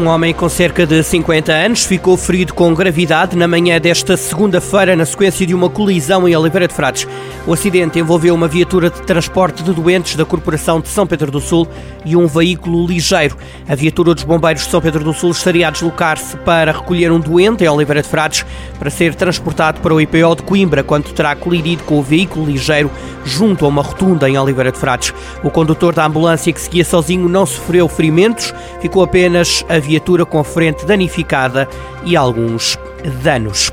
Um homem com cerca de 50 anos ficou ferido com gravidade na manhã desta segunda-feira na sequência de uma colisão em Oliveira de Frades. O acidente envolveu uma viatura de transporte de doentes da Corporação de São Pedro do Sul e um veículo ligeiro. A viatura dos bombeiros de São Pedro do Sul estaria a deslocar-se para recolher um doente em Oliveira de Frades para ser transportado para o IPO de Coimbra quando terá colidido com o veículo ligeiro junto a uma rotunda em Oliveira de Frades. O condutor da ambulância que seguia sozinho não sofreu ferimentos, ficou apenas a viatura com a frente danificada e alguns danos.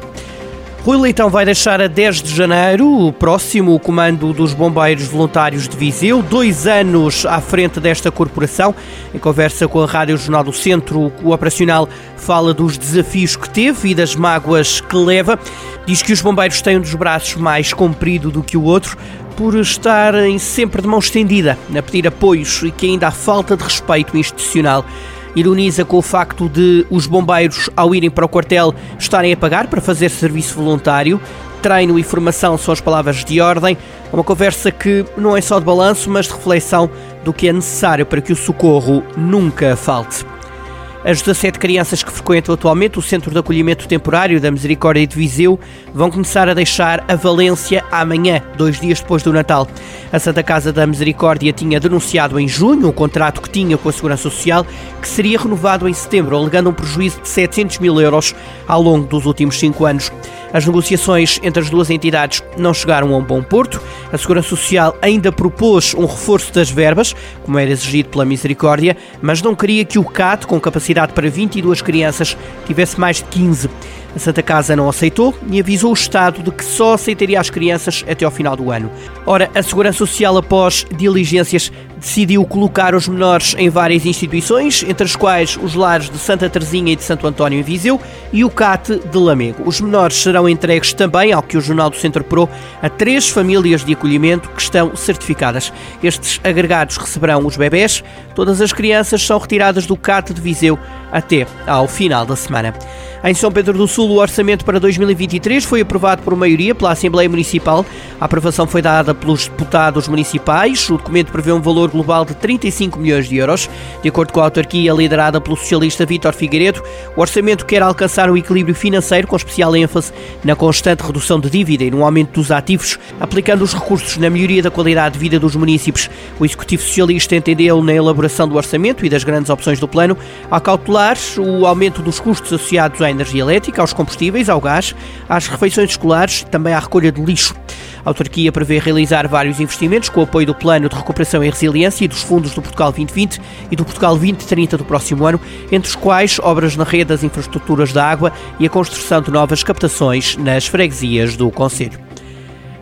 Rui Leitão vai deixar a 10 de janeiro o próximo o comando dos Bombeiros Voluntários de Viseu, dois anos à frente desta corporação. Em conversa com a Rádio Jornal do Centro, o operacional fala dos desafios que teve e das mágoas que leva. Diz que os bombeiros têm um dos braços mais comprido do que o outro, por estarem sempre de mão estendida a pedir apoios e que ainda há falta de respeito institucional ironiza com o facto de os bombeiros, ao irem para o quartel, estarem a pagar para fazer serviço voluntário. Treino e formação são as palavras de ordem. É uma conversa que não é só de balanço, mas de reflexão do que é necessário para que o socorro nunca falte. As 17 crianças que frequentam atualmente o Centro de Acolhimento Temporário da Misericórdia de Viseu vão começar a deixar a Valência amanhã, dois dias depois do Natal. A Santa Casa da Misericórdia tinha denunciado em junho o contrato que tinha com a Segurança Social, que seria renovado em setembro, alegando um prejuízo de 700 mil euros ao longo dos últimos cinco anos. As negociações entre as duas entidades não chegaram a um bom porto. A Segurança Social ainda propôs um reforço das verbas, como era exigido pela Misericórdia, mas não queria que o CAT, com capacidade para 22 crianças, tivesse mais de 15. A Santa Casa não aceitou e avisou o Estado de que só aceitaria as crianças até ao final do ano. Ora, a Segurança Social, após diligências, decidiu colocar os menores em várias instituições, entre as quais os lares de Santa Teresinha e de Santo António em Viseu e o CAT de Lamego. Os menores serão entregues também, ao que o Jornal do Centro Pro, a três famílias de acolhimento que estão certificadas. Estes agregados receberão os bebés. Todas as crianças são retiradas do CAT de Viseu até ao final da semana. Em São Pedro do Sul, o orçamento para 2023 foi aprovado por maioria pela Assembleia Municipal. A aprovação foi dada pelos deputados municipais. O documento prevê um valor global de 35 milhões de euros. De acordo com a autarquia liderada pelo socialista Vítor Figueiredo, o orçamento quer alcançar um equilíbrio financeiro com especial ênfase na constante redução de dívida e no aumento dos ativos, aplicando os recursos na melhoria da qualidade de vida dos municípios. O Executivo Socialista entendeu na elaboração do orçamento e das grandes opções do plano, a cautelar o aumento dos custos associados à energia elétrica, aos combustíveis, ao gás, às refeições escolares, também à recolha de lixo. A autarquia prevê realizar vários investimentos com o apoio do Plano de Recuperação e Resiliência e dos fundos do Portugal 2020 e do Portugal 2030 do próximo ano, entre os quais obras na rede das infraestruturas da água e a construção de novas captações nas freguesias do Conselho.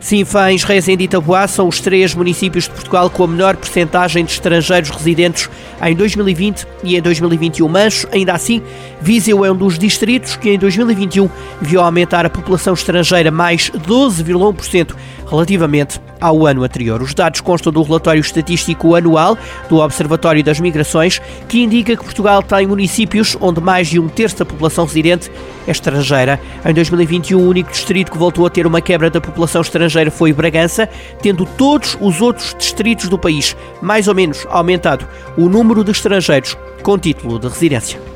Sinfãs, Rezende e Taboá são os três municípios de Portugal com a menor percentagem de estrangeiros residentes em 2020 e em 2021, mas, ainda assim, Viseu é um dos distritos que em 2021 viu aumentar a população estrangeira mais 12,1% relativamente ao ano anterior. Os dados constam do relatório estatístico anual do Observatório das Migrações, que indica que Portugal tem municípios onde mais de um terço da população residente é estrangeira. Em 2021, o único distrito que voltou a ter uma quebra da população estrangeira foi Bragança, tendo todos os outros distritos do país mais ou menos aumentado o número de estrangeiros com título de residência.